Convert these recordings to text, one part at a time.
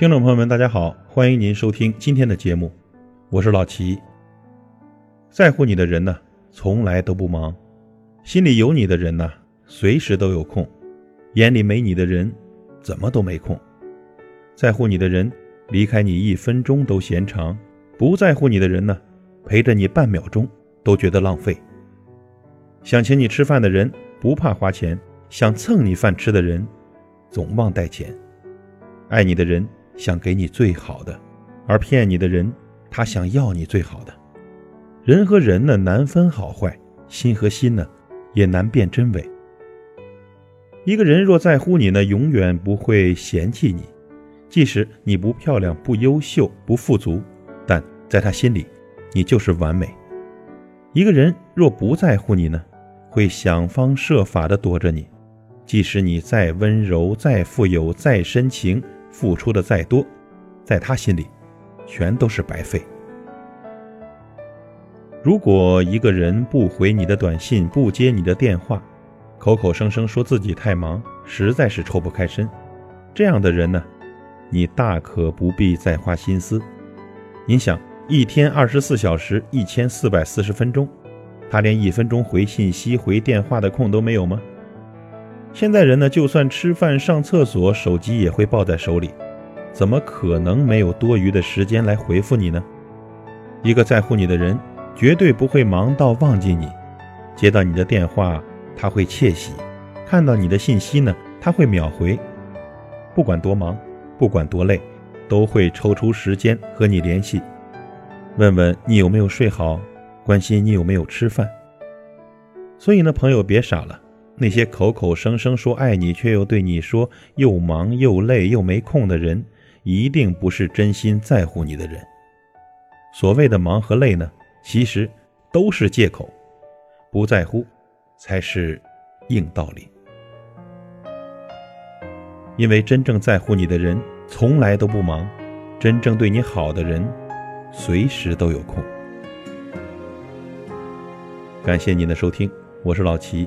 听众朋友们，大家好，欢迎您收听今天的节目，我是老齐。在乎你的人呢，从来都不忙；心里有你的人呢，随时都有空；眼里没你的人，怎么都没空。在乎你的人，离开你一分钟都嫌长；不在乎你的人呢，陪着你半秒钟都觉得浪费。想请你吃饭的人不怕花钱，想蹭你饭吃的人总忘带钱。爱你的人。想给你最好的，而骗你的人，他想要你最好的。人和人呢，难分好坏；心和心呢，也难辨真伪。一个人若在乎你呢，永远不会嫌弃你，即使你不漂亮、不优秀、不富足，但在他心里，你就是完美。一个人若不在乎你呢，会想方设法的躲着你，即使你再温柔、再富有、再深情。付出的再多，在他心里，全都是白费。如果一个人不回你的短信，不接你的电话，口口声声说自己太忙，实在是抽不开身，这样的人呢，你大可不必再花心思。您想，一天二十四小时，一千四百四十分钟，他连一分钟回信息、回电话的空都没有吗？现在人呢，就算吃饭、上厕所，手机也会抱在手里，怎么可能没有多余的时间来回复你呢？一个在乎你的人，绝对不会忙到忘记你。接到你的电话，他会窃喜；看到你的信息呢，他会秒回。不管多忙，不管多累，都会抽出时间和你联系，问问你有没有睡好，关心你有没有吃饭。所以呢，朋友别傻了。那些口口声声说爱你，却又对你说又忙又累又没空的人，一定不是真心在乎你的人。所谓的忙和累呢，其实都是借口，不在乎才是硬道理。因为真正在乎你的人从来都不忙，真正对你好的人随时都有空。感谢您的收听，我是老齐。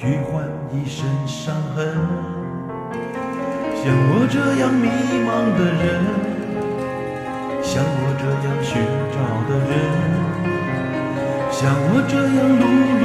去换一身伤痕，像我这样迷茫的人，像我这样寻找的人，像我这样碌碌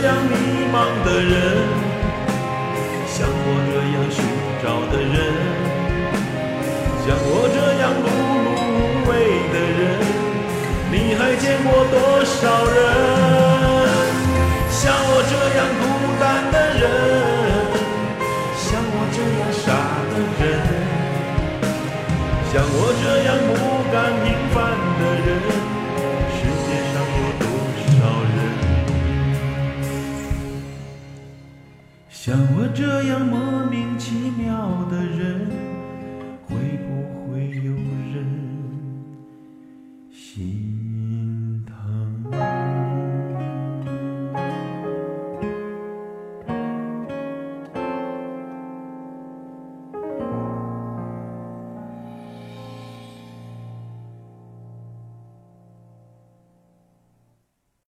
这样迷茫的人，像我这样寻找的人，像我这样碌碌无为的人，像我这样莫名其妙的人会不会有人